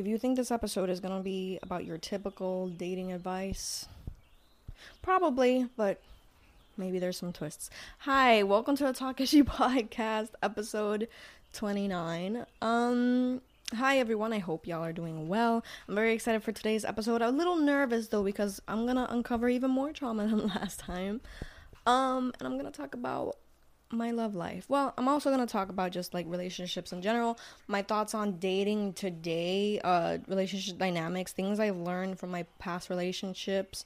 if you think this episode is going to be about your typical dating advice, probably, but maybe there's some twists. Hi, welcome to the Takashi podcast, episode 29. Um hi everyone. I hope y'all are doing well. I'm very excited for today's episode. I'm a little nervous though because I'm going to uncover even more trauma than last time. Um and I'm going to talk about my love life. Well, I'm also going to talk about just like relationships in general, my thoughts on dating today, uh relationship dynamics, things I've learned from my past relationships,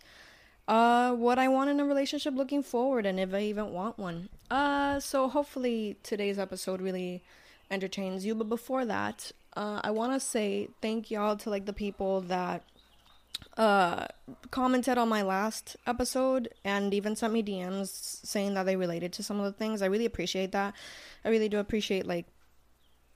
uh what I want in a relationship looking forward and if I even want one. Uh so hopefully today's episode really entertains you, but before that, uh I want to say thank y'all to like the people that uh commented on my last episode and even sent me DMs saying that they related to some of the things. I really appreciate that. I really do appreciate like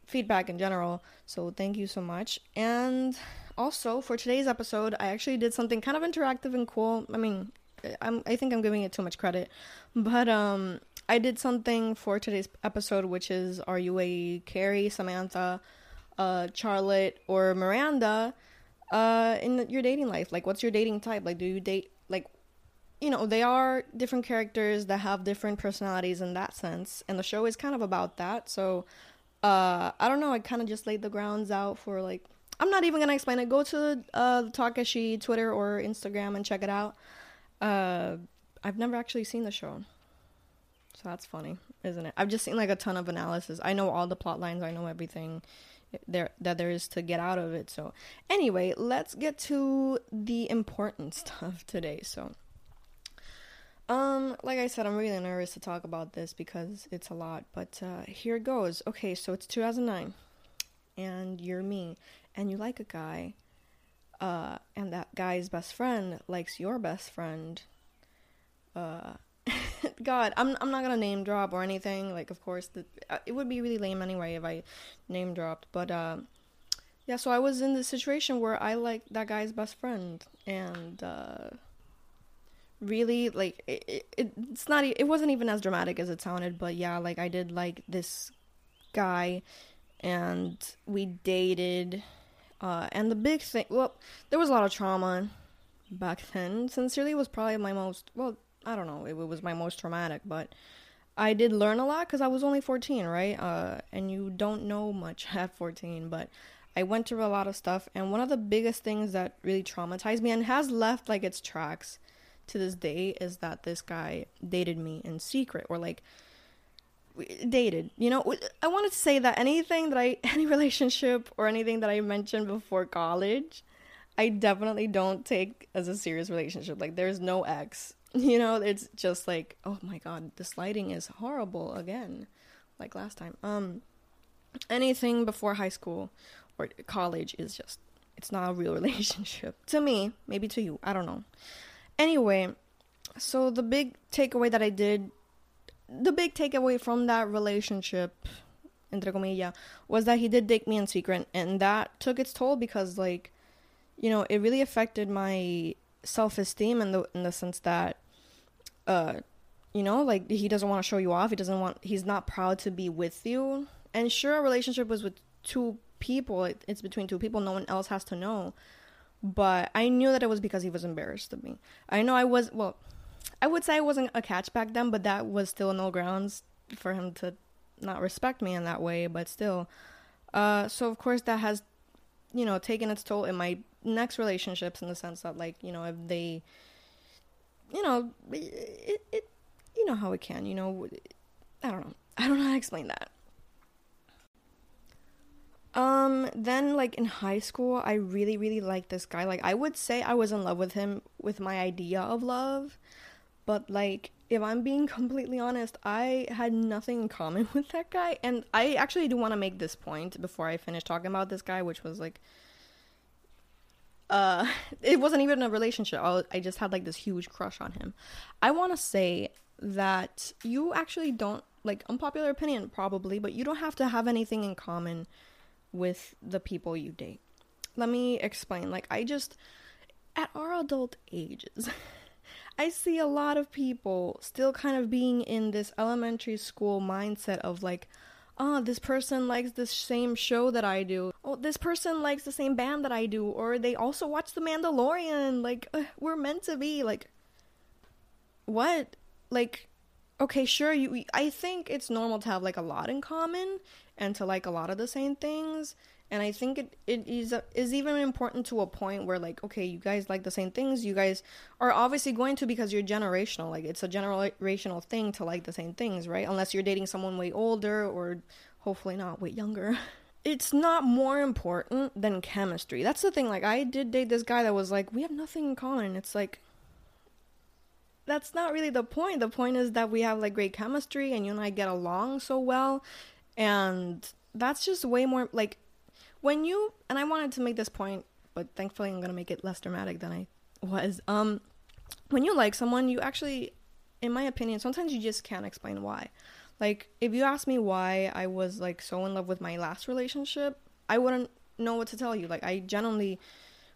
feedback in general. So thank you so much. And also for today's episode, I actually did something kind of interactive and cool. I mean, I'm I think I'm giving it too much credit, but um I did something for today's episode which is are you a Carrie, Samantha, uh Charlotte or Miranda? Uh in your dating life? Like what's your dating type? Like do you date like you know they are different characters that have different personalities in that sense and the show is kind of about that. So uh i don't know. I kind of just laid the grounds out for like i'm not even gonna explain it. Go to uh takashi twitter or instagram and check it out. Uh i've never actually seen the show. So that's funny isn't it? I've just seen like a ton of analysis. I know all the plot lines. I know everything there that there is to get out of it. So anyway, let's get to the important stuff today. So um like I said, I'm really nervous to talk about this because it's a lot, but uh here it goes. Okay, so it's 2009 and you're me and you like a guy uh and that guy's best friend likes your best friend. Uh God, I'm I'm not gonna name drop or anything. Like, of course, the, uh, it would be really lame anyway if I name dropped. But uh, yeah, so I was in the situation where I like that guy's best friend, and uh, really, like, it, it, it's not. It wasn't even as dramatic as it sounded. But yeah, like I did like this guy, and we dated. Uh, and the big thing, well, there was a lot of trauma back then. Sincerely, was probably my most well I don't know, it, it was my most traumatic, but I did learn a lot because I was only 14, right? Uh, and you don't know much at 14, but I went through a lot of stuff. And one of the biggest things that really traumatized me and has left like its tracks to this day is that this guy dated me in secret or like dated. You know, I wanted to say that anything that I, any relationship or anything that I mentioned before college, I definitely don't take as a serious relationship. Like, there's no ex you know it's just like oh my god this lighting is horrible again like last time. Um anything before high school or college is just it's not a real relationship to me maybe to you i don't know. Anyway so the big takeaway that i did the big takeaway from that relationship entre comillas was that he did date me in secret and that took its toll because like you know it really affected my self-esteem in the in the sense that uh you know like he doesn't want to show you off. He doesn't want he's not proud to be with you. And sure a relationship was with two people. It, it's between two people. No one else has to know. But i knew that it was because he was embarrassed of me. I know i was well i would say i wasn't a catch back then but that was still no grounds for him to not respect me in that way but still. Uh so of course that has you know taken its toll. In my next relationships in the sense that like you know if they you know it, it you know how it can you know i don't know. I don't know how to explain that. Um then like in high school i really really liked this guy. Like i would say i was in love with him with my idea of love but like if i'm being completely honest i had nothing in common with that guy. And i actually do want to make this point before i finish talking about this guy which was like uh it wasn't even a relationship. I, was, I just had like this huge crush on him. I want to say that you actually don't like unpopular opinion probably but you don't have to have anything in common with the people you date. Let me explain. Like i just at our adult ages i see a lot of people still kind of being in this elementary school mindset of like oh, this person likes the same show that I do. Oh, this person likes the same band that I do. Or they also watch The Mandalorian. Like, uh, we're meant to be. Like, what? Like, okay, sure, you. I think it's normal to have, like, a lot in common and to like a lot of the same things. And I think it, it is, is even important to a point where, like, okay, you guys like the same things. You guys are obviously going to because you're generational. Like, it's a generational thing to like the same things, right? Unless you're dating someone way older or hopefully not way younger. It's not more important than chemistry. That's the thing. Like, I did date this guy that was like, we have nothing in common. It's like, that's not really the point. The point is that we have like great chemistry and you and I get along so well. And that's just way more like when you and I wanted to make this point, but thankfully I'm gonna make it less dramatic than I was. Um, when you like someone, you actually, in my opinion, sometimes you just can't explain why. Like, if you ask me why I was like so in love with my last relationship, I wouldn't know what to tell you. Like, I genuinely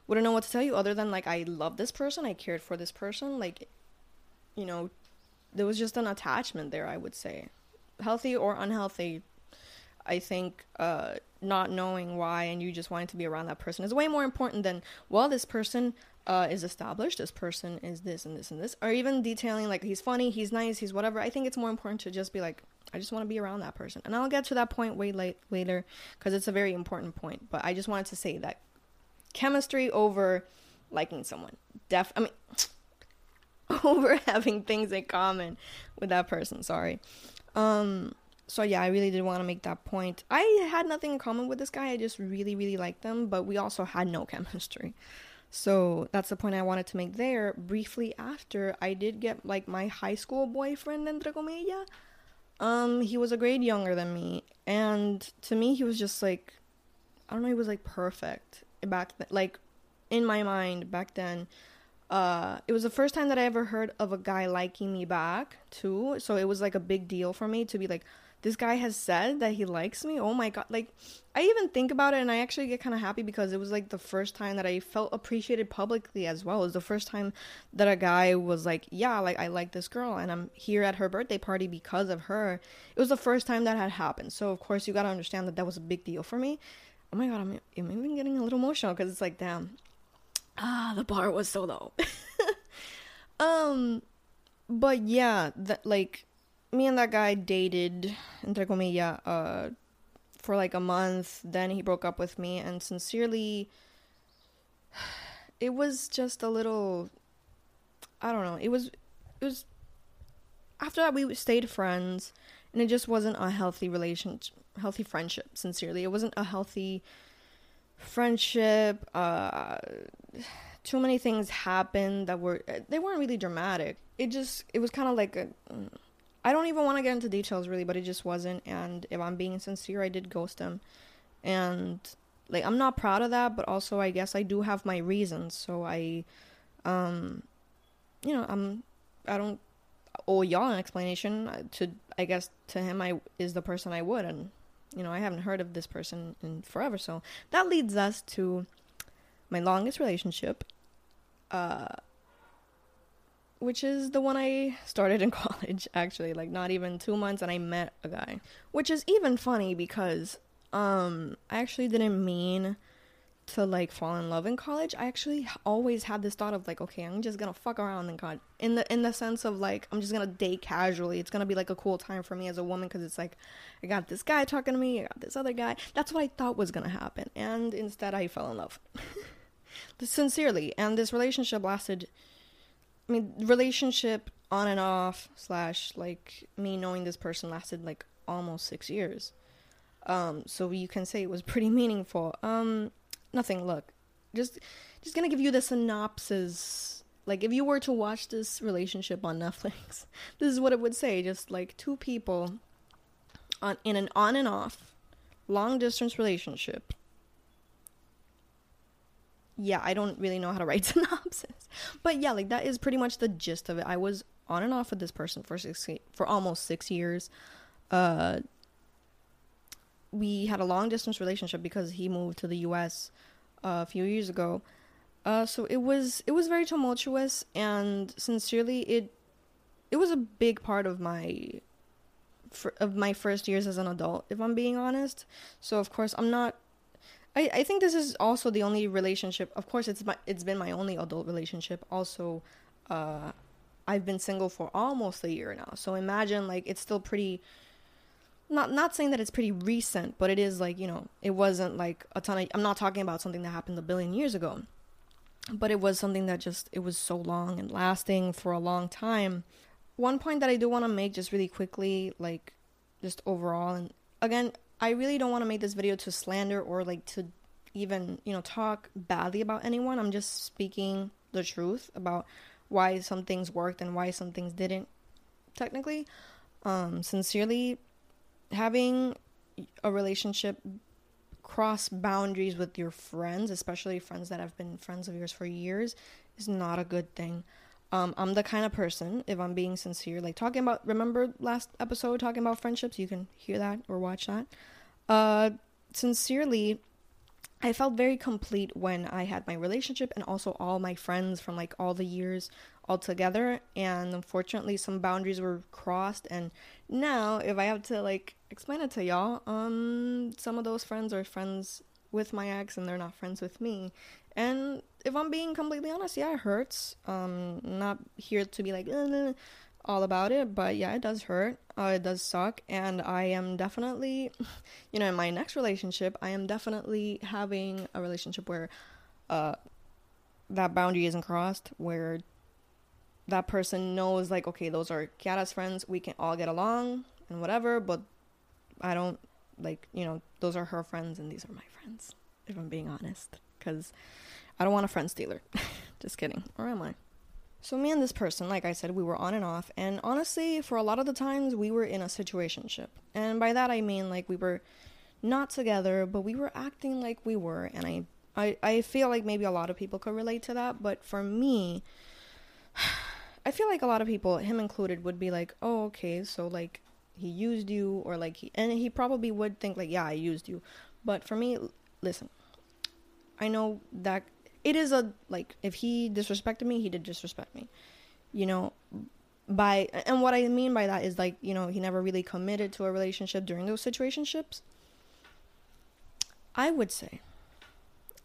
wouldn't know what to tell you other than like I love this person, I cared for this person. Like, you know, there was just an attachment there. I would say, healthy or unhealthy. I think uh, not knowing why and you just wanting to be around that person is way more important than well this person uh, is established this person is this and this and this or even detailing like he's funny he's nice he's whatever. I think it's more important to just be like i just want to be around that person. And i'll get to that point way late later because it's a very important point but i just wanted to say that chemistry over liking someone. Def i mean over having things in common with that person sorry. Um so yeah, I really did want to make that point. I had nothing in common with this guy. I just really, really liked them, but we also had no chemistry. So that's the point I wanted to make there. Briefly after, I did get like my high school boyfriend, entre comillas. Um, he was a grade younger than me, and to me, he was just like, I don't know, he was like perfect back then. Like in my mind back then. Uh, it was the first time that I ever heard of a guy liking me back too. So it was like a big deal for me to be like, this guy has said that he likes me. Oh my god. Like I even think about it and I actually get kind of happy because it was like the first time that I felt appreciated publicly as well. It was the first time that a guy was like, "Yeah, like I like this girl and I'm here at her birthday party because of her." It was the first time that had happened. So of course you got to understand that that was a big deal for me. Oh my god, I'm, I'm even getting a little emotional cuz it's like, "Damn. Ah, the bar was so low." um but yeah, that like me and that guy dated, entre comillas, uh, for like a month. Then he broke up with me, and sincerely, it was just a little. I don't know. It was, it was. After that, we stayed friends, and it just wasn't a healthy relationship, healthy friendship. Sincerely, it wasn't a healthy friendship. Uh, too many things happened that were they weren't really dramatic. It just it was kind of like a I don't even want to get into details really, but it just wasn't. And if I'm being sincere, I did ghost him. And like I'm not proud of that, but also I guess I do have my reasons. So I, um, you know, I'm I don't owe y'all an explanation. Uh, to I guess to him, I is the person I would, and you know I haven't heard of this person in forever. So that leads us to my longest relationship. Uh which is the one I started in college, actually, like not even two months, and I met a guy. Which is even funny because um I actually didn't mean to like fall in love in college. I actually always had this thought of like, okay, I'm just gonna fuck around in college, in the in the sense of like I'm just gonna date casually. It's gonna be like a cool time for me as a woman because it's like I got this guy talking to me, I got this other guy. That's what I thought was gonna happen, and instead I fell in love. Sincerely, and this relationship lasted I mean, relationship on and off slash like me knowing this person lasted like almost six years. Um, so you can say it was pretty meaningful. Um, nothing. Look, just just gonna give you the synopsis. Like if you were to watch this relationship on Netflix, this is what it would say. Just like two people on in an on and off long distance relationship yeah, I don't really know how to write synopsis. But yeah, like that is pretty much the gist of it. I was on and off with this person for six for almost 6 years. Uh we had a long distance relationship because he moved to the US uh, a few years ago. Uh so it was it was very tumultuous and sincerely it it was a big part of my of my first years as an adult, if I'm being honest. So of course I'm not. I, I think this is also the only relationship. Of course, it's my it's been my only adult relationship. Also, uh, I've been single for almost a year now. So imagine like it's still pretty. Not not saying that it's pretty recent, but it is like you know it wasn't like a ton of. I'm not talking about something that happened a billion years ago, but it was something that just it was so long and lasting for a long time one point that I do want to make just really quickly, like just overall, and again, I really don't want to make this video to slander or like to even, you know, talk badly about anyone. I'm just speaking the truth about why some things worked and why some things didn't, technically. Um, sincerely, having a relationship cross boundaries with your friends, especially friends that have been friends of yours for years, is not a good thing. Um, I'm the kind of person, if I'm being sincere, like talking about, remember last episode talking about friendships? You can hear that or watch that. Uh, sincerely, I felt very complete when I had my relationship and also all my friends from like all the years all together. And unfortunately, some boundaries were crossed. And now, if I have to like explain it to y'all, um, some of those friends are friends with my ex and they're not friends with me. And if I'm being completely honest, yeah, it hurts. Um, not here to be like all about it, but yeah, it does hurt. Uh, it does suck, and I am definitely, you know, in my next relationship, I am definitely having a relationship where, uh, that boundary isn't crossed, where that person knows like, okay, those are Kiara's friends, we can all get along and whatever, but I don't like, you know, those are her friends and these are my friends. If I'm being honest, because I don't want a friend stealer. Just kidding. Or am I? So me and this person, like I said, we were on and off, and honestly, for a lot of the times, we were in a situationship. And by that I mean like we were not together, but we were acting like we were, and I I, I feel like maybe a lot of people could relate to that, but for me, I feel like a lot of people, him included, would be like, oh, okay, so like he used you, or like he, and he probably would think like, yeah, I used you. But for me, listen, I know that it is a like if he disrespected me, he did disrespect me. You know, by and what I mean by that is like, you know, he never really committed to a relationship during those situationships. I would say,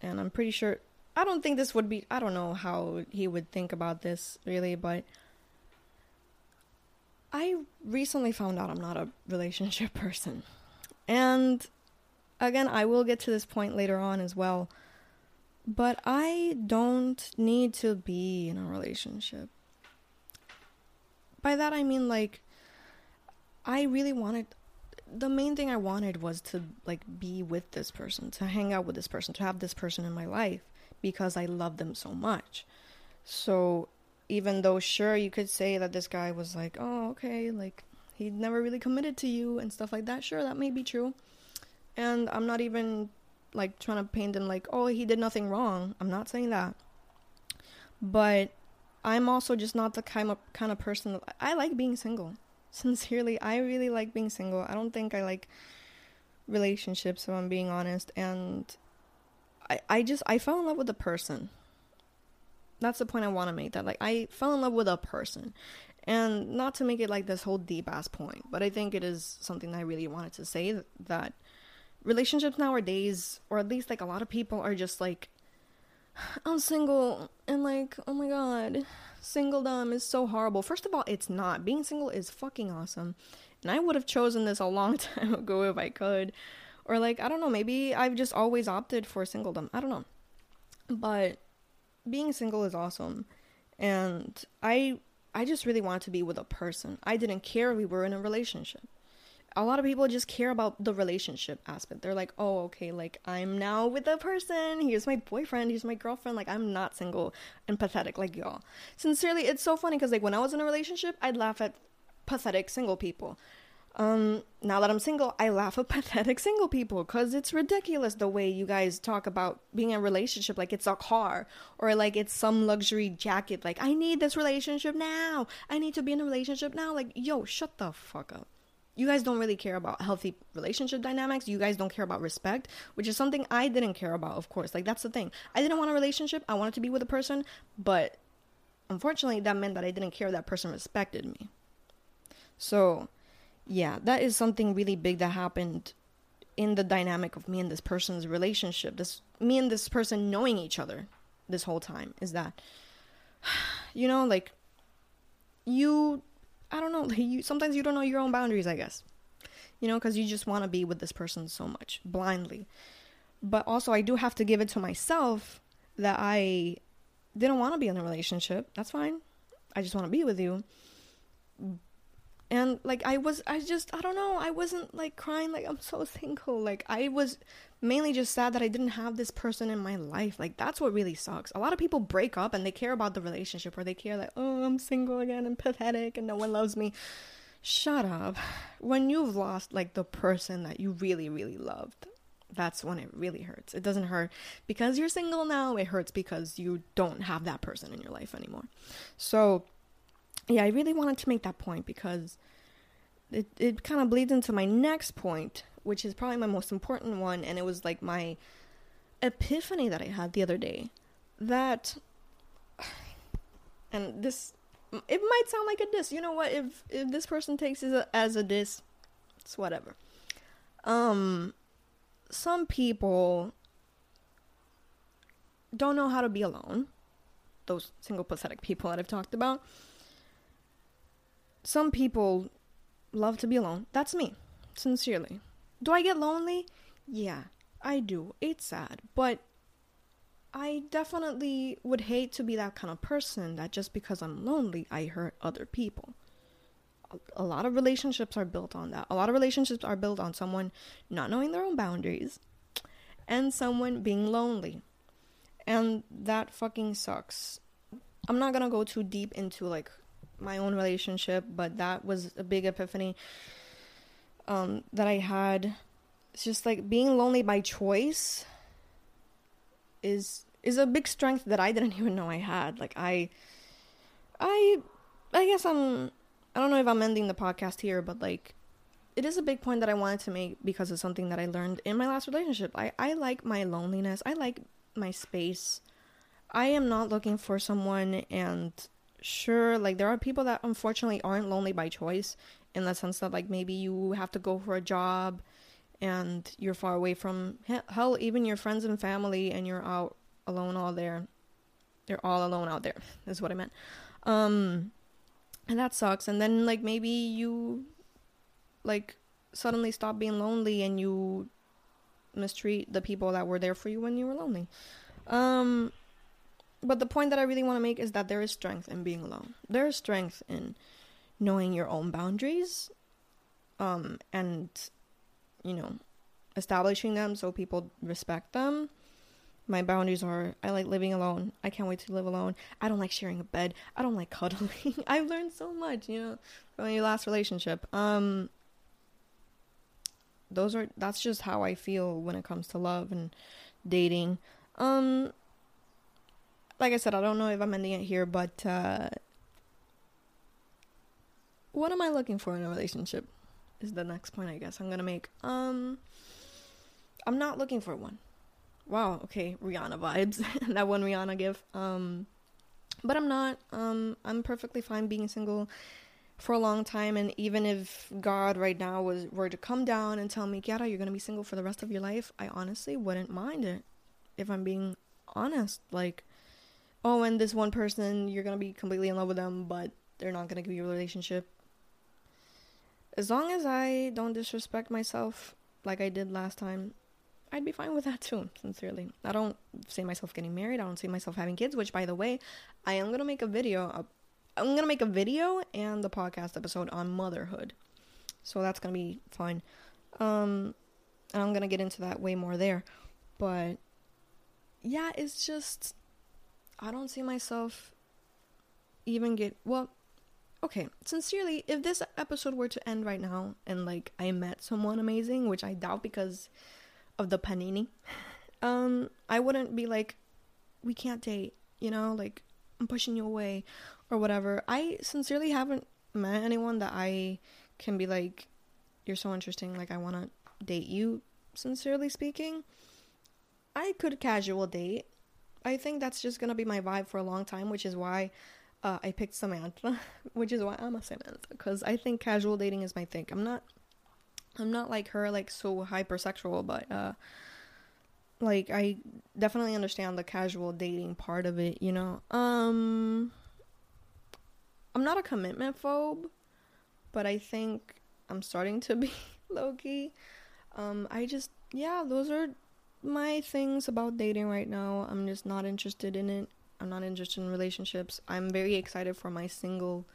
and I'm pretty sure I don't think this would be I don't know how he would think about this really, but I recently found out I'm not a relationship person. And again, I will get to this point later on as well but I don't need to be in a relationship. By that I mean like I really wanted the main thing I wanted was to like be with this person, to hang out with this person, to have this person in my life because I love them so much. So even though sure you could say that this guy was like, "Oh, okay, like he never really committed to you and stuff like that." Sure, that may be true. And I'm not even like trying to paint him like, oh, he did nothing wrong. I'm not saying that. But I'm also just not the kind of kind of person that, I like being single. Sincerely, I really like being single. I don't think I like relationships if I'm being honest and I I just I fell in love with a person. That's the point I want to make that like I fell in love with a person. And not to make it like this whole deep ass point, but I think it is something I really wanted to say that, that relationships nowadays, or at least like a lot of people, are just like, I'm single, and like, oh my god, singledom is so horrible. First of all, it's not. Being single is fucking awesome. And I would have chosen this a long time ago if I could. Or like, I don't know, maybe I've just always opted for singledom. I don't know. But being single is awesome. And I I just really wanted to be with a person. I didn't care if we were in a relationship a lot of people just care about the relationship aspect. They're like, oh, okay, like I'm now with a person. Here's my boyfriend. Here's my girlfriend. Like I'm not single and pathetic like y'all. Sincerely, it's so funny because like when I was in a relationship, I'd laugh at pathetic single people. Um, now that I'm single, I laugh at pathetic single people because it's ridiculous the way you guys talk about being in a relationship like it's a car or like it's some luxury jacket. Like, I need this relationship now. I need to be in a relationship now. Like, yo, shut the fuck up you guys don't really care about healthy relationship dynamics. You guys don't care about respect, which is something I didn't care about, of course. Like, that's the thing. I didn't want a relationship. I wanted to be with a person, but unfortunately, that meant that I didn't care that person respected me. So, yeah, that is something really big that happened in the dynamic of me and this person's relationship. This me and this person knowing each other this whole time is that you know, like you I don't know, you sometimes you don't know your own boundaries, I guess. You know, cuz you just want to be with this person so much blindly. But also I do have to give it to myself that I didn't want to be in a relationship. That's fine. I just want to be with you and like i was i just i don't know i wasn't like crying like i'm so single like i was mainly just sad that i didn't have this person in my life. Like that's what really sucks. A lot of people break up and they care about the relationship or they care like oh i'm single again and pathetic and no one loves me. Shut up. When you've lost like the person that you really really loved that's when it really hurts. It doesn't hurt because you're single now. It hurts because you don't have that person in your life anymore. So yeah, I really wanted to make that point because it, it kind of bleeds into my next point, which is probably my most important one. And it was like my epiphany that I had the other day. That, and this, it might sound like a diss. You know what? If, if this person takes it as a diss, it's whatever. Um, some people don't know how to be alone. Those single pathetic people that I've talked about some people love to be alone. That's me, sincerely. Do I get lonely? Yeah, I do. It's sad. But I definitely would hate to be that kind of person that just because I'm lonely, I hurt other people. A lot of relationships are built on that. A lot of relationships are built on someone not knowing their own boundaries and someone being lonely. And that fucking sucks. I'm not gonna go too deep into like my own relationship, but that was a big epiphany um, that I had. It's just like being lonely by choice is is a big strength that I didn't even know I had. Like I I I guess I'm I don't know if I'm ending the podcast here, but like it is a big point that I wanted to make because of something that I learned in my last relationship. I, I like my loneliness. I like my space. I am not looking for someone and sure like there are people that unfortunately aren't lonely by choice in the sense that like maybe you have to go for a job and you're far away from hell even your friends and family and you're out alone all there. They're all alone out there is what i meant. Um and that sucks. And then like maybe you like suddenly stop being lonely and you mistreat the people that were there for you when you were lonely. Um but the point that I really want to make is that there is strength in being alone. There is strength in knowing your own boundaries um and you know establishing them so people respect them. My boundaries are I like living alone. I can't wait to live alone. I don't like sharing a bed. I don't like cuddling. I've learned so much, you know, from your last relationship. Um those are that's just how I feel when it comes to love and dating. Um like I said, I don't know if I'm ending it here, but uh, what am I looking for in a relationship? Is the next point I guess I'm gonna make. Um, I'm not looking for one. Wow, okay, Rihanna vibes. that one Rihanna give. Um, but I'm not. Um, I'm perfectly fine being single for a long time, and even if God right now was were to come down and tell me, Kiara, you're gonna be single for the rest of your life, I honestly wouldn't mind it. If I'm being honest, like oh, and this one person, you're gonna be completely in love with them, but they're not gonna give you a relationship. As long as I don't disrespect myself like I did last time, I'd be fine with that too, sincerely. I don't see myself getting married. I don't see myself having kids, which by the way, I am going to make a video. I'm going to make a video and the podcast episode on motherhood. So that's going to be fun. Um and I'm going to get into that way more there. But yeah, it's just I don't see myself even get well okay sincerely if this episode were to end right now and like i met someone amazing which i doubt because of the panini um i wouldn't be like we can't date you know like i'm pushing you away or whatever. I sincerely haven't met anyone that i can be like you're so interesting like i want to date you sincerely speaking. I could casual date. I think that's just gonna be my vibe for a long time, which is why uh, I picked Samantha, which is why I'm a Samantha because I think casual dating is my thing. I'm not, I'm not like her, like so hypersexual, but uh, like I definitely understand the casual dating part of it. You know, um, I'm not a commitment phobe, but I think I'm starting to be low key. Um, I just yeah, those are my things about dating right now. I'm just not interested in it. I'm not interested in relationships. I'm very excited for my single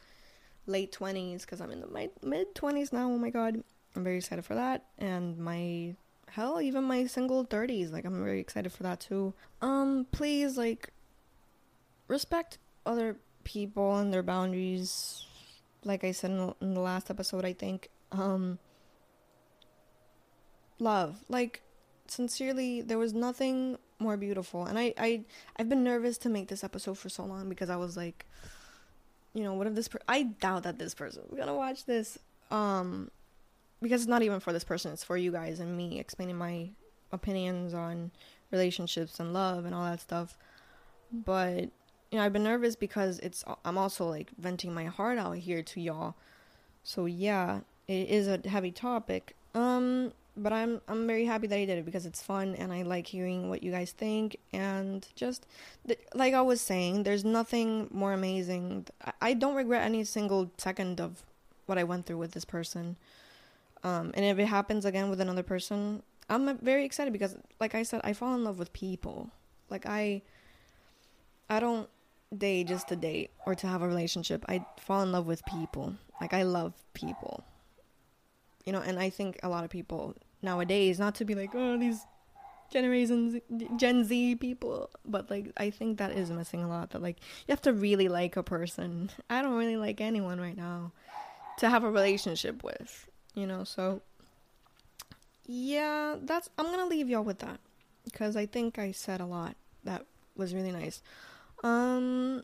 late 20s because I'm in the, my mid 20s now. Oh my god. I'm very excited for that. And my hell, even my single 30s. Like, I'm very excited for that too. Um, please, like, respect other people and their boundaries. Like I said in, in the last episode, I think. Um, love. Like, sincerely, there was nothing more beautiful. And I, I, I've been nervous to make this episode for so long because I was like, you know, what if this? Per- I doubt that this person is gonna watch this. Um, because it's not even for this person; it's for you guys and me explaining my opinions on relationships and love and all that stuff. But you know, I've been nervous because it's. I'm also like venting my heart out here to y'all. So yeah, it is a heavy topic. Um, but I'm I'm very happy that I did it because it's fun and I like hearing what you guys think and just th- like I was saying, there's nothing more amazing. I, I don't regret any single second of what I went through with this person. Um, and if it happens again with another person, I'm very excited because, like I said, I fall in love with people. Like I, I don't date just to date or to have a relationship. I fall in love with people. Like I love people you know, and I think a lot of people nowadays, not to be like, oh, these generations, Gen Z people, but like, I think that is missing a lot. That like, you have to really like a person. I don't really like anyone right now to have a relationship with, you know, so yeah, that's, I'm gonna leave y'all with that because I think I said a lot that was really nice. Um,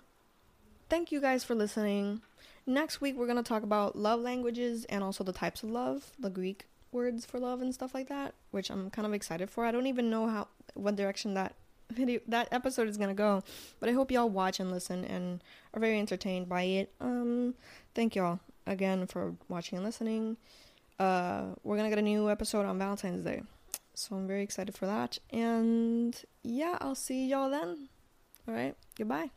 thank you guys for listening. Next week, we're going to talk about love languages and also the types of love, the Greek words for love and stuff like that, which I'm kind of excited for. I don't even know how what direction that video that episode is going to go, but I hope y'all watch and listen and are very entertained by it. Um thank y'all again for watching and listening. Uh we're going to get a new episode on Valentine's Day. So I'm very excited for that. And yeah, I'll see y'all then. All right. Goodbye.